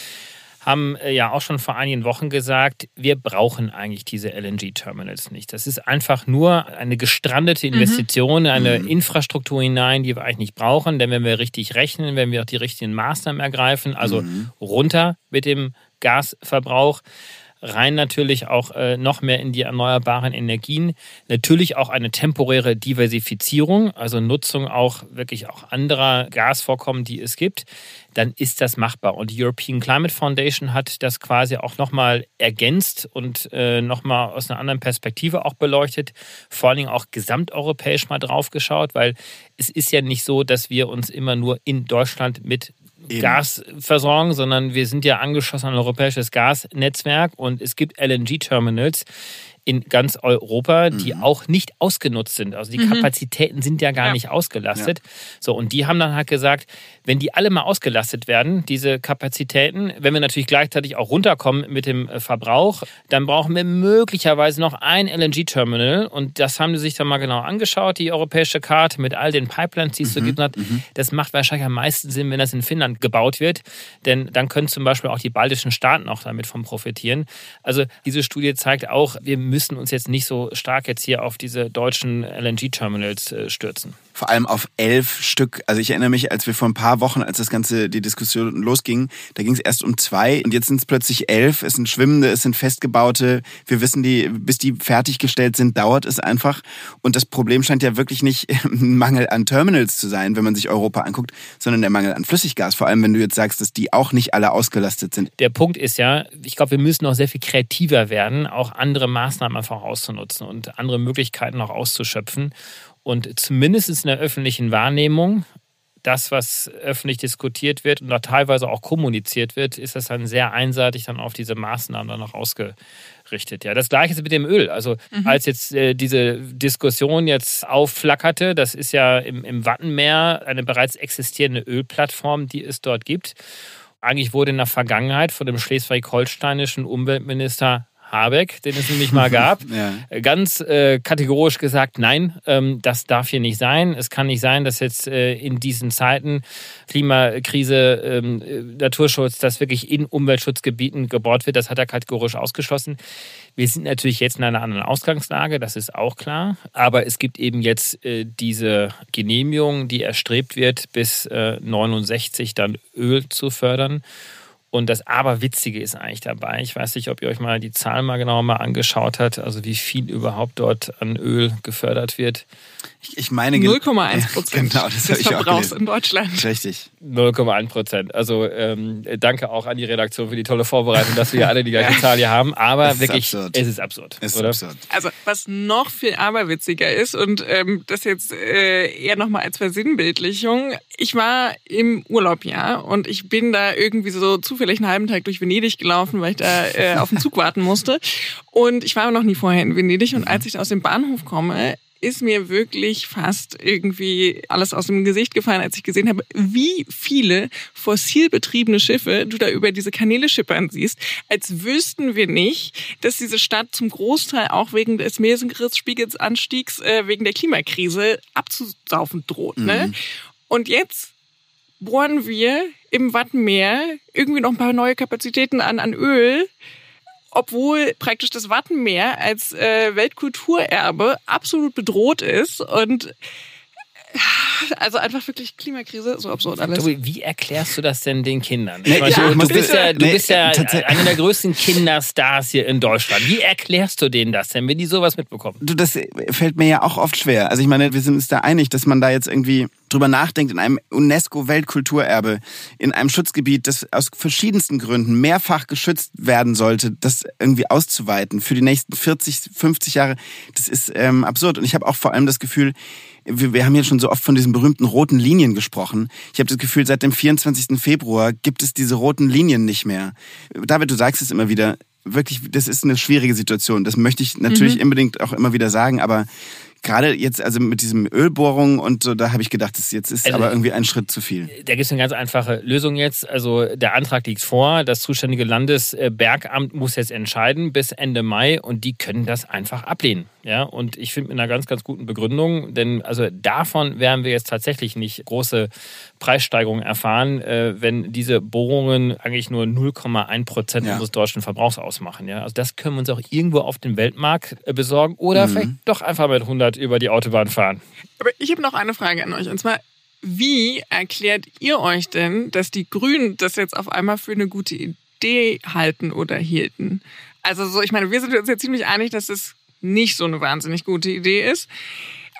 haben äh, ja auch schon vor einigen Wochen gesagt, wir brauchen eigentlich diese LNG-Terminals nicht. Das ist einfach nur eine gestrandete mhm. Investition, mhm. eine mhm. Infrastruktur hinein, die wir eigentlich nicht brauchen. Denn wenn wir richtig rechnen, wenn wir auch die richtigen Maßnahmen ergreifen, also mhm. runter mit dem Gasverbrauch, rein natürlich auch äh, noch mehr in die erneuerbaren Energien. Natürlich auch eine temporäre Diversifizierung, also Nutzung auch wirklich auch anderer Gasvorkommen, die es gibt. Dann ist das machbar. Und die European Climate Foundation hat das quasi auch nochmal ergänzt und äh, nochmal aus einer anderen Perspektive auch beleuchtet. Vor allen Dingen auch gesamteuropäisch mal drauf geschaut, weil es ist ja nicht so, dass wir uns immer nur in Deutschland mit Eben. Gas versorgen, sondern wir sind ja angeschlossen an ein europäisches Gasnetzwerk und es gibt LNG-Terminals, in ganz Europa, die mhm. auch nicht ausgenutzt sind. Also die mhm. Kapazitäten sind ja gar ja. nicht ausgelastet. Ja. So, und die haben dann halt gesagt, wenn die alle mal ausgelastet werden, diese Kapazitäten, wenn wir natürlich gleichzeitig auch runterkommen mit dem äh, Verbrauch, dann brauchen wir möglicherweise noch ein LNG-Terminal. Und das haben sie sich dann mal genau angeschaut, die europäische Karte mit all den Pipelines, die es mhm. so gibt. Mhm. Das macht wahrscheinlich am meisten Sinn, wenn das in Finnland gebaut wird. Denn dann können zum Beispiel auch die baltischen Staaten auch damit von profitieren. Also diese Studie zeigt auch, wir müssen müssen uns jetzt nicht so stark jetzt hier auf diese deutschen LNG-Terminals äh, stürzen vor allem auf elf Stück. Also ich erinnere mich, als wir vor ein paar Wochen, als das Ganze, die Diskussion losging, da ging es erst um zwei und jetzt sind es plötzlich elf. Es sind schwimmende, es sind festgebaute. Wir wissen, die, bis die fertiggestellt sind, dauert es einfach. Und das Problem scheint ja wirklich nicht ein Mangel an Terminals zu sein, wenn man sich Europa anguckt, sondern der Mangel an Flüssiggas. Vor allem, wenn du jetzt sagst, dass die auch nicht alle ausgelastet sind. Der Punkt ist ja, ich glaube, wir müssen noch sehr viel kreativer werden, auch andere Maßnahmen einfach auszunutzen und andere Möglichkeiten auch auszuschöpfen. Und zumindest in der öffentlichen Wahrnehmung, das, was öffentlich diskutiert wird und da teilweise auch kommuniziert wird, ist das dann sehr einseitig dann auf diese Maßnahmen dann noch ausgerichtet. Ja, das gleiche ist mit dem Öl. Also mhm. als jetzt äh, diese Diskussion jetzt aufflackerte, das ist ja im, im Wattenmeer eine bereits existierende Ölplattform, die es dort gibt. Eigentlich wurde in der Vergangenheit von dem schleswig-holsteinischen Umweltminister Habeck, den es nämlich mal gab, ja. ganz äh, kategorisch gesagt, nein, ähm, das darf hier nicht sein. Es kann nicht sein, dass jetzt äh, in diesen Zeiten Klimakrise, ähm, äh, Naturschutz, dass wirklich in Umweltschutzgebieten gebohrt wird. Das hat er kategorisch ausgeschlossen. Wir sind natürlich jetzt in einer anderen Ausgangslage, das ist auch klar. Aber es gibt eben jetzt äh, diese Genehmigung, die erstrebt wird, bis äh, 69 dann Öl zu fördern. Und das Aberwitzige ist eigentlich dabei. Ich weiß nicht, ob ihr euch mal die Zahlen mal genauer mal angeschaut habt, also wie viel überhaupt dort an Öl gefördert wird. Ich, ich meine 0,1 Prozent genau, das des Verbrauchs in Deutschland. Richtig. 0,1 Prozent. Also ähm, danke auch an die Redaktion für die tolle Vorbereitung, dass wir alle die gleiche Zahl hier haben. Aber es wirklich, absurd. es ist absurd. Es ist oder? absurd. Also was noch viel aberwitziger ist und ähm, das jetzt äh, eher nochmal als Versinnbildlichung. Ich war im Urlaub ja und ich bin da irgendwie so zufällig einen halben Tag durch Venedig gelaufen, weil ich da äh, auf den Zug warten musste. Und ich war noch nie vorher in Venedig und als ich aus dem Bahnhof komme, ist mir wirklich fast irgendwie alles aus dem Gesicht gefallen, als ich gesehen habe, wie viele fossilbetriebene Schiffe du da über diese Kanäle schippern siehst, als wüssten wir nicht, dass diese Stadt zum Großteil auch wegen des Meeresspiegelsanstiegs, äh, wegen der Klimakrise abzusaufen droht. Ne? Mhm. Und jetzt bohren wir im Wattenmeer irgendwie noch ein paar neue Kapazitäten an, an Öl obwohl praktisch das Wattenmeer als äh, Weltkulturerbe absolut bedroht ist und also einfach wirklich Klimakrise, so absurd alles. Tobi, wie erklärst du das denn den Kindern? Nee, ja, du, bist ja, du nee, bist ja einer der größten Kinderstars hier in Deutschland. Wie erklärst du denen das denn, wenn die sowas mitbekommen? Du, das fällt mir ja auch oft schwer. Also ich meine, wir sind uns da einig, dass man da jetzt irgendwie drüber nachdenkt, in einem UNESCO-Weltkulturerbe, in einem Schutzgebiet, das aus verschiedensten Gründen mehrfach geschützt werden sollte, das irgendwie auszuweiten für die nächsten 40, 50 Jahre, das ist ähm, absurd. Und ich habe auch vor allem das Gefühl, wir, wir haben ja schon so oft von diesen berühmten roten Linien gesprochen. Ich habe das Gefühl, seit dem 24. Februar gibt es diese roten Linien nicht mehr. David, du sagst es immer wieder, wirklich, das ist eine schwierige Situation. Das möchte ich natürlich mhm. unbedingt auch immer wieder sagen, aber gerade jetzt, also mit diesem Ölbohrung und so, da habe ich gedacht, das jetzt ist also, aber irgendwie ein Schritt zu viel. Da gibt es eine ganz einfache Lösung jetzt. Also der Antrag liegt vor, das zuständige Landesbergamt muss jetzt entscheiden bis Ende Mai und die können das einfach ablehnen. Ja, und ich finde mit einer ganz, ganz guten Begründung, denn also davon werden wir jetzt tatsächlich nicht große Preissteigerungen erfahren, äh, wenn diese Bohrungen eigentlich nur 0,1 Prozent ja. unseres deutschen Verbrauchs ausmachen. Ja, also das können wir uns auch irgendwo auf dem Weltmarkt äh, besorgen oder mhm. vielleicht doch einfach mit 100 über die Autobahn fahren. Aber ich habe noch eine Frage an euch und zwar, wie erklärt ihr euch denn, dass die Grünen das jetzt auf einmal für eine gute Idee halten oder hielten? Also so, ich meine, wir sind uns ja ziemlich einig, dass es nicht so eine wahnsinnig gute Idee ist.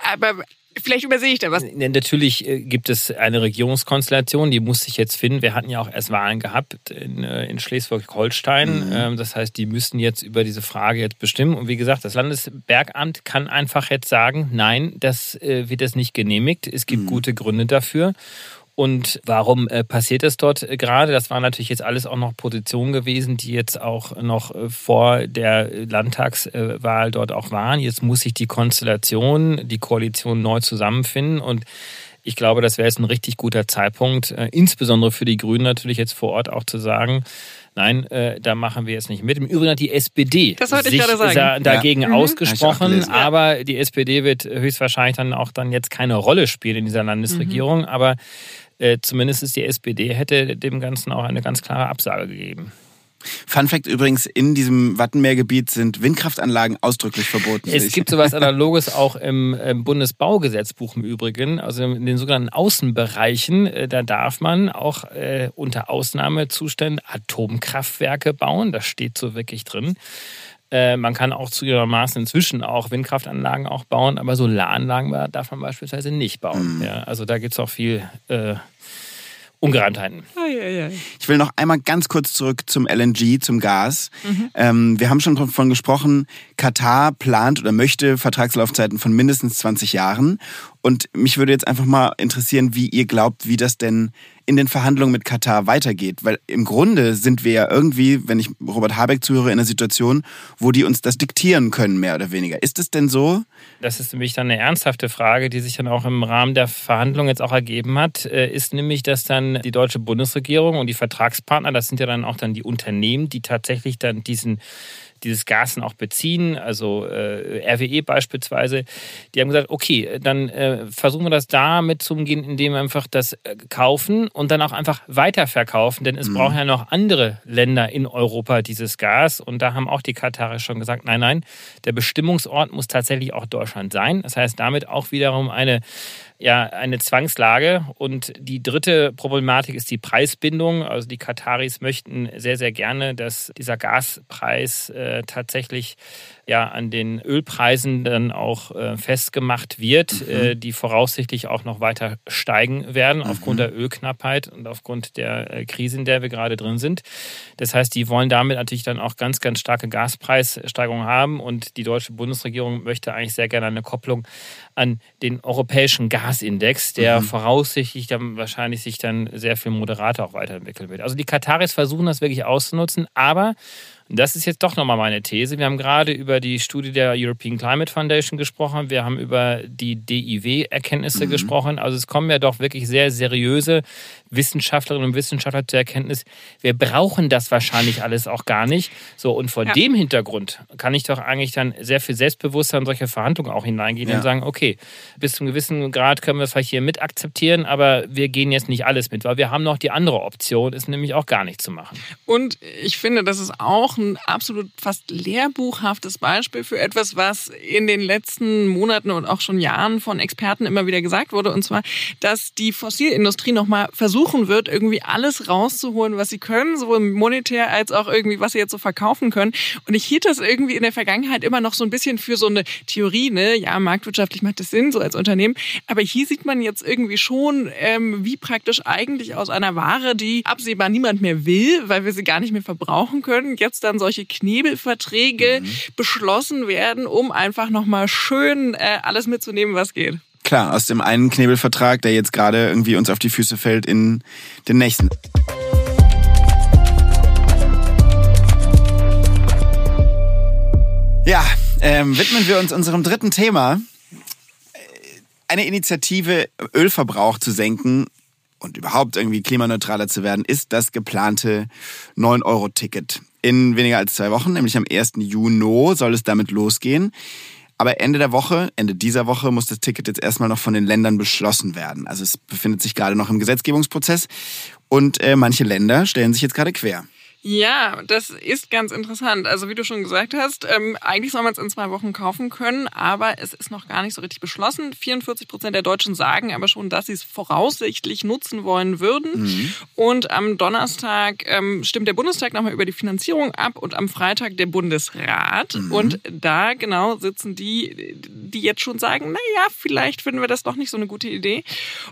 Aber Vielleicht übersehe ich da was. Natürlich äh, gibt es eine Regierungskonstellation, die muss sich jetzt finden. Wir hatten ja auch erst Wahlen gehabt in, äh, in Schleswig-Holstein. Mhm. Ähm, das heißt, die müssen jetzt über diese Frage jetzt bestimmen. Und wie gesagt, das Landesbergamt kann einfach jetzt sagen, nein, das äh, wird jetzt nicht genehmigt. Es gibt mhm. gute Gründe dafür. Und warum äh, passiert das dort äh, gerade? Das waren natürlich jetzt alles auch noch Positionen gewesen, die jetzt auch noch äh, vor der Landtagswahl dort auch waren. Jetzt muss sich die Konstellation, die Koalition neu zusammenfinden und ich glaube, das wäre jetzt ein richtig guter Zeitpunkt, insbesondere für die Grünen natürlich jetzt vor Ort auch zu sagen, Nein, äh, da machen wir jetzt nicht mit. Im Übrigen hat die SPD sich dagegen ja. Mhm. ausgesprochen, ja. aber die SPD wird höchstwahrscheinlich dann auch dann jetzt keine Rolle spielen in dieser Landesregierung. Mhm. Aber äh, zumindest ist die SPD hätte dem Ganzen auch eine ganz klare Absage gegeben. Fun Fact übrigens, in diesem Wattenmeergebiet sind Windkraftanlagen ausdrücklich verboten. Es gibt sowas Analoges auch im, Bundesbaugesetzbuch im Übrigen, also in den sogenannten Außenbereichen. Äh, da darf man auch äh, unter Ausnahmezuständen Atomkraftwerke bauen. Das steht so wirklich drin. Äh, man kann auch zugegebenermaßen inzwischen auch Windkraftanlagen auch bauen, aber Solaranlagen darf man beispielsweise nicht bauen. Mhm. Ja, also da gibt es auch viel äh, Ungereimtheiten. Ich will noch einmal ganz kurz zurück zum LNG, zum Gas. Mhm. Ähm, wir haben schon davon gesprochen, Katar plant oder möchte Vertragslaufzeiten von mindestens 20 Jahren. Und mich würde jetzt einfach mal interessieren, wie ihr glaubt, wie das denn in den Verhandlungen mit Katar weitergeht. Weil im Grunde sind wir ja irgendwie, wenn ich Robert Habeck zuhöre, in einer Situation, wo die uns das diktieren können, mehr oder weniger. Ist es denn so? Das ist nämlich dann eine ernsthafte Frage, die sich dann auch im Rahmen der Verhandlungen jetzt auch ergeben hat, äh, ist nämlich, dass dann die deutsche Bundesregierung und die Vertragspartner, das sind ja dann auch dann die Unternehmen, die tatsächlich dann diesen dieses Gas dann auch beziehen, also äh, RWE beispielsweise, die haben gesagt, okay, dann äh, versuchen wir das da mitzumgehen, indem wir einfach das äh, kaufen und dann auch einfach weiterverkaufen, denn es mhm. brauchen ja noch andere Länder in Europa dieses Gas und da haben auch die Katarer schon gesagt, nein, nein, der Bestimmungsort muss tatsächlich auch Deutschland sein. Das heißt damit auch wiederum eine ja eine Zwangslage. Und die dritte Problematik ist die Preisbindung. Also die Kataris möchten sehr, sehr gerne, dass dieser Gaspreis äh, tatsächlich ja an den Ölpreisen dann auch äh, festgemacht wird, mhm. äh, die voraussichtlich auch noch weiter steigen werden mhm. aufgrund der Ölknappheit und aufgrund der äh, Krise, in der wir gerade drin sind. Das heißt, die wollen damit natürlich dann auch ganz, ganz starke Gaspreissteigerungen haben und die deutsche Bundesregierung möchte eigentlich sehr gerne eine Kopplung an den europäischen Gasindex, der mhm. voraussichtlich dann wahrscheinlich sich dann sehr viel moderater auch weiterentwickeln wird. Also die Kataris versuchen das wirklich auszunutzen, aber das ist jetzt doch nochmal meine These. Wir haben gerade über die Studie der European Climate Foundation gesprochen. Wir haben über die DIW-Erkenntnisse mhm. gesprochen. Also es kommen ja doch wirklich sehr seriöse Wissenschaftlerinnen und Wissenschaftler zur Erkenntnis, wir brauchen das wahrscheinlich alles auch gar nicht. So, und vor ja. dem Hintergrund kann ich doch eigentlich dann sehr viel selbstbewusster in solche Verhandlungen auch hineingehen ja. und sagen, okay, bis zu einem gewissen Grad können wir es vielleicht hier mit akzeptieren, aber wir gehen jetzt nicht alles mit, weil wir haben noch die andere Option, ist nämlich auch gar nicht zu machen. Und ich finde, das ist auch ein absolut fast lehrbuchhaftes Beispiel für etwas, was in den letzten Monaten und auch schon Jahren von Experten immer wieder gesagt wurde, und zwar, dass die Fossilindustrie nochmal versuchen wird, irgendwie alles rauszuholen, was sie können, sowohl monetär als auch irgendwie, was sie jetzt so verkaufen können. Und ich hielt das irgendwie in der Vergangenheit immer noch so ein bisschen für so eine Theorie, ne? Ja, marktwirtschaftlich macht das Sinn, so als Unternehmen. Aber hier sieht man jetzt irgendwie schon, ähm, wie praktisch eigentlich aus einer Ware, die absehbar niemand mehr will, weil wir sie gar nicht mehr verbrauchen können, jetzt dann solche Knebelverträge mhm. beschlossen werden, um einfach nochmal schön äh, alles mitzunehmen, was geht. Klar, aus dem einen Knebelvertrag, der jetzt gerade irgendwie uns auf die Füße fällt, in den nächsten. ähm, widmen wir uns unserem dritten Thema. Eine Initiative, Ölverbrauch zu senken und überhaupt irgendwie klimaneutraler zu werden, ist das geplante 9-Euro-Ticket. In weniger als zwei Wochen, nämlich am 1. Juni, soll es damit losgehen. Aber Ende der Woche, Ende dieser Woche, muss das Ticket jetzt erstmal noch von den Ländern beschlossen werden. Also es befindet sich gerade noch im Gesetzgebungsprozess und äh, manche Länder stellen sich jetzt gerade quer. Ja, das ist ganz interessant. Also wie du schon gesagt hast, ähm, eigentlich soll man es in zwei Wochen kaufen können, aber es ist noch gar nicht so richtig beschlossen. 44 Prozent der Deutschen sagen aber schon, dass sie es voraussichtlich nutzen wollen würden. Mhm. Und am Donnerstag ähm, stimmt der Bundestag nochmal über die Finanzierung ab und am Freitag der Bundesrat. Mhm. Und da genau sitzen die, die jetzt schon sagen, na ja, vielleicht finden wir das doch nicht so eine gute Idee.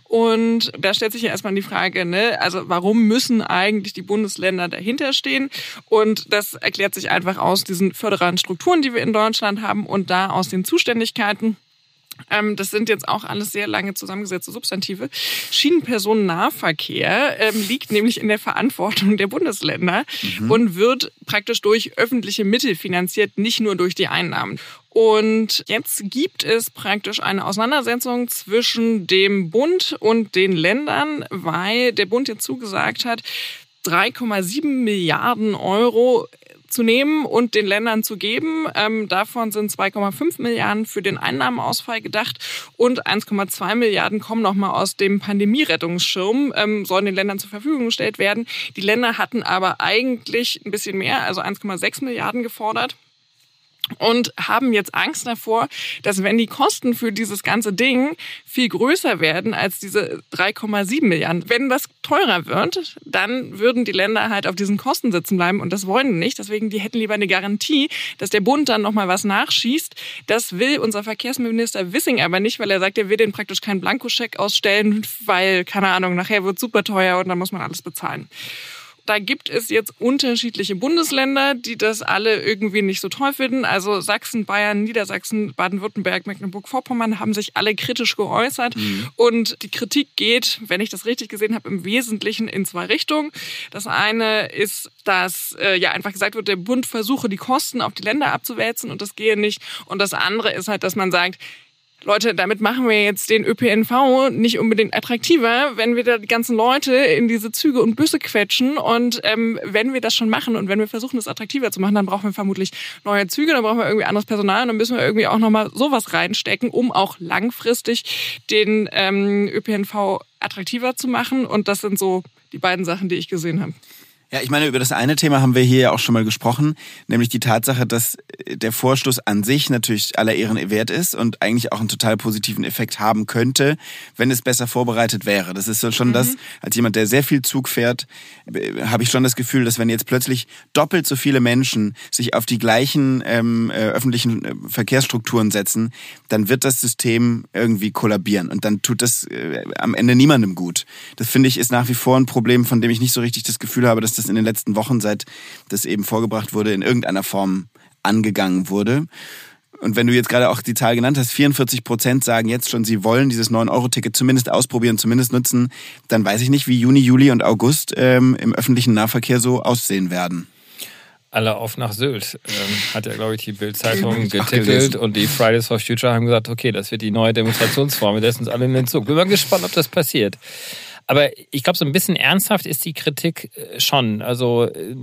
Und da stellt sich ja erstmal die Frage, ne, also warum müssen eigentlich die Bundesländer dahinter stehen. Und das erklärt sich einfach aus diesen föderalen Strukturen, die wir in Deutschland haben und da aus den Zuständigkeiten. Ähm, das sind jetzt auch alles sehr lange zusammengesetzte Substantive. Schienenpersonennahverkehr ähm, liegt nämlich in der Verantwortung der Bundesländer mhm. und wird praktisch durch öffentliche Mittel finanziert, nicht nur durch die Einnahmen. Und jetzt gibt es praktisch eine Auseinandersetzung zwischen dem Bund und den Ländern, weil der Bund jetzt zugesagt hat, 3,7 Milliarden Euro zu nehmen und den Ländern zu geben. Ähm, davon sind 2,5 Milliarden für den Einnahmenausfall gedacht und 1,2 Milliarden kommen nochmal aus dem Pandemierettungsschirm, ähm, sollen den Ländern zur Verfügung gestellt werden. Die Länder hatten aber eigentlich ein bisschen mehr, also 1,6 Milliarden gefordert und haben jetzt Angst davor, dass wenn die Kosten für dieses ganze Ding viel größer werden als diese 3,7 Milliarden, wenn das teurer wird, dann würden die Länder halt auf diesen Kosten sitzen bleiben und das wollen die nicht. Deswegen, die hätten lieber eine Garantie, dass der Bund dann nochmal was nachschießt. Das will unser Verkehrsminister Wissing aber nicht, weil er sagt, er will den praktisch keinen Blankoscheck ausstellen, weil, keine Ahnung, nachher wird super teuer und dann muss man alles bezahlen. Da gibt es jetzt unterschiedliche Bundesländer, die das alle irgendwie nicht so toll finden. Also Sachsen, Bayern, Niedersachsen, Baden-Württemberg, Mecklenburg-Vorpommern haben sich alle kritisch geäußert. Mhm. Und die Kritik geht, wenn ich das richtig gesehen habe, im Wesentlichen in zwei Richtungen. Das eine ist, dass äh, ja einfach gesagt wird, der Bund versuche, die Kosten auf die Länder abzuwälzen und das gehe nicht. Und das andere ist halt, dass man sagt, Leute, damit machen wir jetzt den ÖPNV nicht unbedingt attraktiver, wenn wir da die ganzen Leute in diese Züge und Busse quetschen. Und ähm, wenn wir das schon machen und wenn wir versuchen, das attraktiver zu machen, dann brauchen wir vermutlich neue Züge, dann brauchen wir irgendwie anderes Personal und dann müssen wir irgendwie auch nochmal sowas reinstecken, um auch langfristig den ähm, ÖPNV attraktiver zu machen. Und das sind so die beiden Sachen, die ich gesehen habe. Ja, ich meine, über das eine Thema haben wir hier ja auch schon mal gesprochen, nämlich die Tatsache, dass der Vorstoß an sich natürlich aller Ehren wert ist und eigentlich auch einen total positiven Effekt haben könnte, wenn es besser vorbereitet wäre. Das ist schon mhm. das, als jemand, der sehr viel Zug fährt, habe ich schon das Gefühl, dass wenn jetzt plötzlich doppelt so viele Menschen sich auf die gleichen ähm, äh, öffentlichen äh, Verkehrsstrukturen setzen, dann wird das System irgendwie kollabieren und dann tut das äh, am Ende niemandem gut. Das finde ich ist nach wie vor ein Problem, von dem ich nicht so richtig das Gefühl habe, dass das in den letzten Wochen, seit das eben vorgebracht wurde, in irgendeiner Form angegangen wurde. Und wenn du jetzt gerade auch die Zahl genannt hast, 44 Prozent sagen jetzt schon, sie wollen dieses 9-Euro-Ticket zumindest ausprobieren, zumindest nutzen, dann weiß ich nicht, wie Juni, Juli und August ähm, im öffentlichen Nahverkehr so aussehen werden. Alle auf nach Sylt, ähm, hat ja, glaube ich, die Bild-Zeitung getitelt und die Fridays for Future haben gesagt, okay, das wird die neue Demonstrationsform, wir lassen uns alle in den Zug. Bin mal gespannt, ob das passiert. Aber ich glaube, so ein bisschen ernsthaft ist die Kritik äh, schon. Also äh,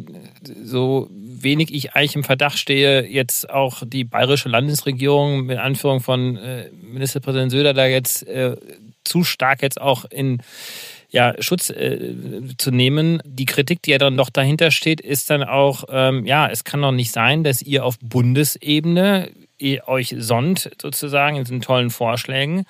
so wenig ich eigentlich im Verdacht stehe, jetzt auch die bayerische Landesregierung mit Anführung von äh, Ministerpräsident Söder da jetzt zu stark jetzt auch in ja, Schutz äh, zu nehmen. Die Kritik, die ja dann doch dahinter steht, ist dann auch, ähm, ja, es kann doch nicht sein, dass ihr auf Bundesebene ihr euch sonnt sozusagen in diesen tollen Vorschlägen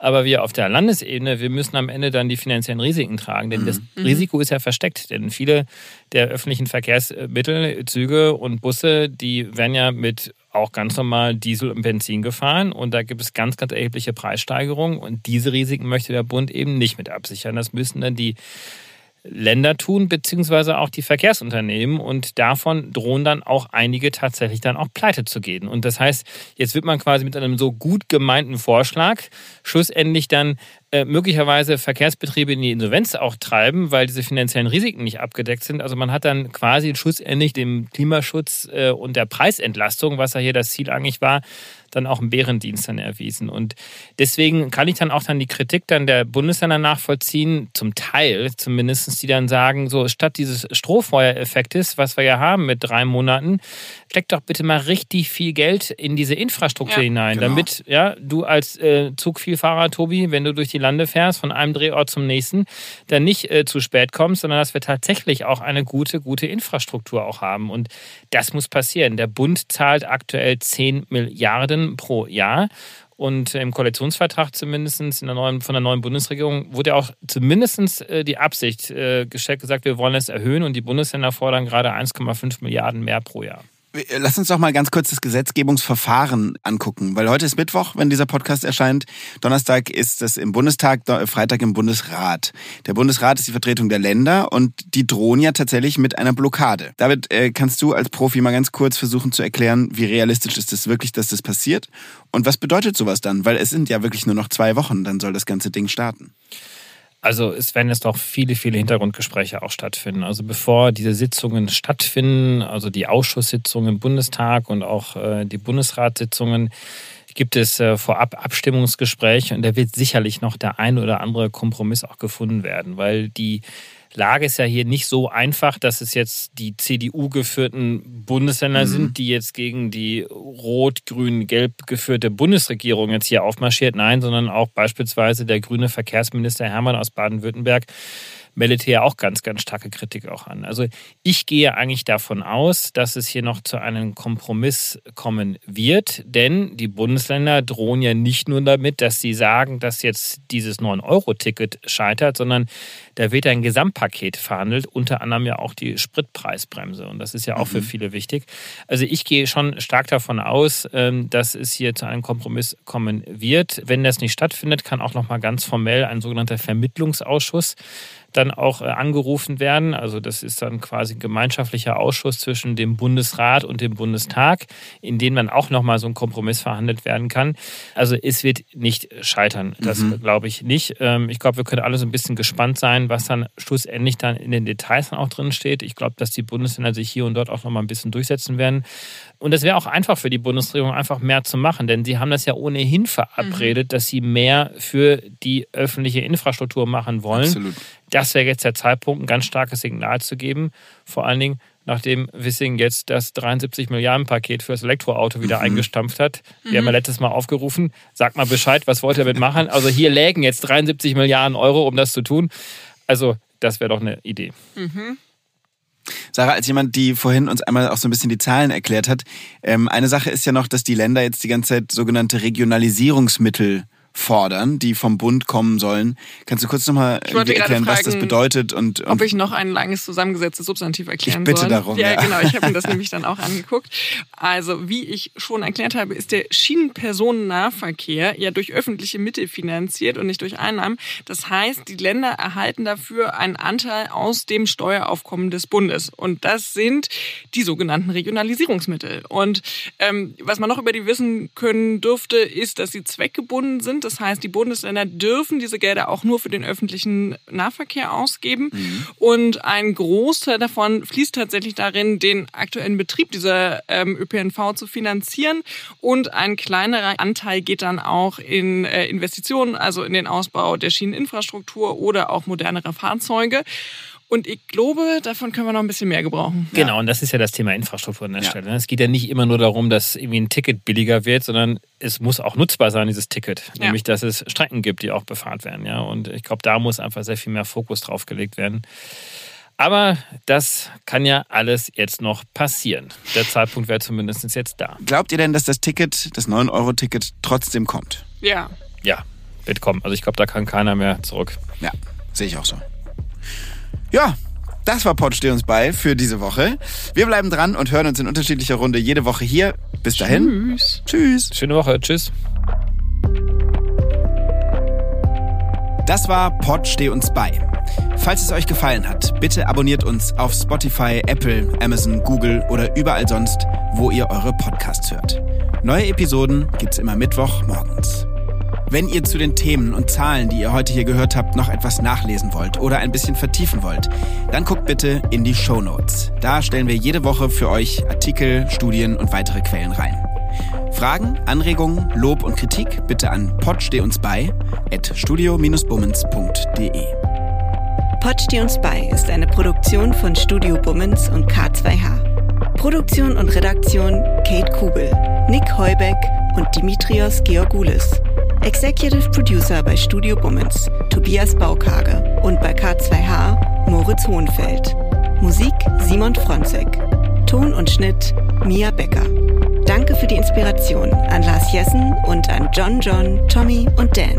aber wir auf der Landesebene, wir müssen am Ende dann die finanziellen Risiken tragen. Denn mhm. das Risiko ist ja versteckt. Denn viele der öffentlichen Verkehrsmittel, Züge und Busse, die werden ja mit auch ganz normal Diesel und Benzin gefahren. Und da gibt es ganz, ganz erhebliche Preissteigerungen. Und diese Risiken möchte der Bund eben nicht mit absichern. Das müssen dann die Länder tun, beziehungsweise auch die Verkehrsunternehmen. Und davon drohen dann auch einige tatsächlich dann auch pleite zu gehen. Und das heißt, jetzt wird man quasi mit einem so gut gemeinten Vorschlag schlussendlich dann äh, möglicherweise Verkehrsbetriebe in die Insolvenz auch treiben, weil diese finanziellen Risiken nicht abgedeckt sind. Also man hat dann quasi schlussendlich dem Klimaschutz äh, und der Preisentlastung, was ja hier das Ziel eigentlich war, dann auch einen Bärendienst dann erwiesen. Und deswegen kann ich dann auch dann die Kritik dann der Bundesländer nachvollziehen, zum Teil zumindest, die dann sagen, so statt dieses Strohfeuereffektes, was wir ja haben mit drei Monaten, steckt doch bitte mal richtig viel Geld in diese Infrastruktur ja, hinein, genau. damit ja du als äh, Zugvielfahrer, Tobi, wenn du durch die Lande fährst, von einem Drehort zum nächsten, dann nicht äh, zu spät kommst, sondern dass wir tatsächlich auch eine gute, gute Infrastruktur auch haben. Und das muss passieren. Der Bund zahlt aktuell 10 Milliarden pro Jahr. Und im Koalitionsvertrag zumindest in der neuen, von der neuen Bundesregierung wurde auch zumindest äh, die Absicht äh, gestellt, gesagt, wir wollen es erhöhen und die Bundesländer fordern gerade 1,5 Milliarden mehr pro Jahr. Lass uns doch mal ganz kurz das Gesetzgebungsverfahren angucken, weil heute ist Mittwoch, wenn dieser Podcast erscheint. Donnerstag ist es im Bundestag, Freitag im Bundesrat. Der Bundesrat ist die Vertretung der Länder und die drohen ja tatsächlich mit einer Blockade. David, äh, kannst du als Profi mal ganz kurz versuchen zu erklären, wie realistisch ist es wirklich, dass das passiert? Und was bedeutet sowas dann? Weil es sind ja wirklich nur noch zwei Wochen, dann soll das ganze Ding starten. Also es werden jetzt noch viele, viele Hintergrundgespräche auch stattfinden. Also bevor diese Sitzungen stattfinden, also die Ausschusssitzungen im Bundestag und auch äh, die Bundesratssitzungen, gibt es äh, vorab Abstimmungsgespräche und da wird sicherlich noch der ein oder andere Kompromiss auch gefunden werden, weil die Lage ist ja hier nicht so einfach, dass es jetzt die CDU-geführten Bundesländer mhm. sind, die jetzt gegen die rot-grün-gelb geführte Bundesregierung jetzt hier aufmarschiert. Nein, sondern auch beispielsweise der grüne Verkehrsminister Hermann aus Baden-Württemberg meldete ja auch ganz, ganz starke Kritik auch an. Also ich gehe eigentlich davon aus, dass es hier noch zu einem Kompromiss kommen wird, denn die Bundesländer drohen ja nicht nur damit, dass sie sagen, dass jetzt dieses 9-Euro-Ticket scheitert, sondern da wird ein Gesamtpaket verhandelt, unter anderem ja auch die Spritpreisbremse. Und das ist ja auch mhm. für viele wichtig. Also ich gehe schon stark davon aus, ähm, dass es hier zu einem Kompromiss kommen wird. Wenn das nicht stattfindet, kann auch noch mal ganz formell ein sogenannter Vermittlungsausschuss dann auch äh, angerufen werden. Also das ist dann quasi ein gemeinschaftlicher Ausschuss zwischen dem Bundesrat und dem Bundestag, in dem dann auch nochmal so ein Kompromiss verhandelt werden kann. Also es wird nicht scheitern, das mhm. glaube ich nicht. Ähm, ich glaube, wir können alle so ein bisschen gespannt sein, was dann schlussendlich dann in den Details dann auch drin steht. Ich glaube, dass die Bundesländer sich hier und dort auch nochmal ein bisschen durchsetzen werden. Und es wäre auch einfach für die Bundesregierung, einfach mehr zu machen, denn sie haben das ja ohnehin verabredet, mhm. dass sie mehr für die öffentliche Infrastruktur machen wollen. Absolut. Das wäre jetzt der Zeitpunkt, ein ganz starkes Signal zu geben. Vor allen Dingen, nachdem Wissing jetzt das 73 Milliarden Paket für das Elektroauto wieder mhm. eingestampft hat. Wir mhm. haben ja letztes Mal aufgerufen, sagt mal Bescheid, was wollt ihr damit machen? Also hier lägen jetzt 73 Milliarden Euro, um das zu tun. Also das wäre doch eine Idee. Mhm. Sarah, als jemand, die vorhin uns einmal auch so ein bisschen die Zahlen erklärt hat, ähm, eine Sache ist ja noch, dass die Länder jetzt die ganze Zeit sogenannte Regionalisierungsmittel fordern, die vom Bund kommen sollen. Kannst du kurz nochmal erklären, fragen, was das bedeutet? Und, und, ob ich noch ein langes zusammengesetztes Substantiv erklären ich bitte soll? darum. Ja, ja. genau. Ich habe mir das nämlich dann auch angeguckt. Also, wie ich schon erklärt habe, ist der Schienenpersonennahverkehr ja durch öffentliche Mittel finanziert und nicht durch Einnahmen. Das heißt, die Länder erhalten dafür einen Anteil aus dem Steueraufkommen des Bundes. Und das sind die sogenannten Regionalisierungsmittel. Und ähm, was man noch über die wissen können dürfte, ist, dass sie zweckgebunden sind das heißt, die Bundesländer dürfen diese Gelder auch nur für den öffentlichen Nahverkehr ausgeben. Mhm. Und ein Großteil davon fließt tatsächlich darin, den aktuellen Betrieb dieser ähm, ÖPNV zu finanzieren. Und ein kleinerer Anteil geht dann auch in äh, Investitionen, also in den Ausbau der Schieneninfrastruktur oder auch modernere Fahrzeuge. Und ich glaube, davon können wir noch ein bisschen mehr gebrauchen. Genau, ja. und das ist ja das Thema Infrastruktur an der ja. Stelle. Ne? Es geht ja nicht immer nur darum, dass irgendwie ein Ticket billiger wird, sondern es muss auch nutzbar sein, dieses Ticket. Ja. Nämlich, dass es Strecken gibt, die auch befahrt werden. Ja? Und ich glaube, da muss einfach sehr viel mehr Fokus drauf gelegt werden. Aber das kann ja alles jetzt noch passieren. Der Zeitpunkt wäre zumindest jetzt da. Glaubt ihr denn, dass das Ticket, das 9-Euro-Ticket, trotzdem kommt? Ja. Ja, wird kommen. Also ich glaube, da kann keiner mehr zurück. Ja, sehe ich auch so. Ja, das war Pod Steh uns bei für diese Woche. Wir bleiben dran und hören uns in unterschiedlicher Runde jede Woche hier. Bis dahin. Tschüss. Tschüss. Schöne Woche. Tschüss. Das war Pod Steh uns bei. Falls es euch gefallen hat, bitte abonniert uns auf Spotify, Apple, Amazon, Google oder überall sonst, wo ihr eure Podcasts hört. Neue Episoden gibt's immer Mittwoch morgens. Wenn ihr zu den Themen und Zahlen, die ihr heute hier gehört habt, noch etwas nachlesen wollt oder ein bisschen vertiefen wollt, dann guckt bitte in die Show Notes. Da stellen wir jede Woche für euch Artikel, Studien und weitere Quellen rein. Fragen, Anregungen, Lob und Kritik bitte an uns bei at studio-bummens.de. Uns bei ist eine Produktion von Studio Bummens und K2H. Produktion und Redaktion Kate Kubel, Nick Heubeck und Dimitrios Georgoulis. Executive Producer bei Studio Bummens, Tobias Baukage und bei K2H, Moritz Hohenfeld. Musik Simon Fronzek. Ton und Schnitt Mia Becker. Danke für die Inspiration an Lars Jessen und an John John, Tommy und Dan.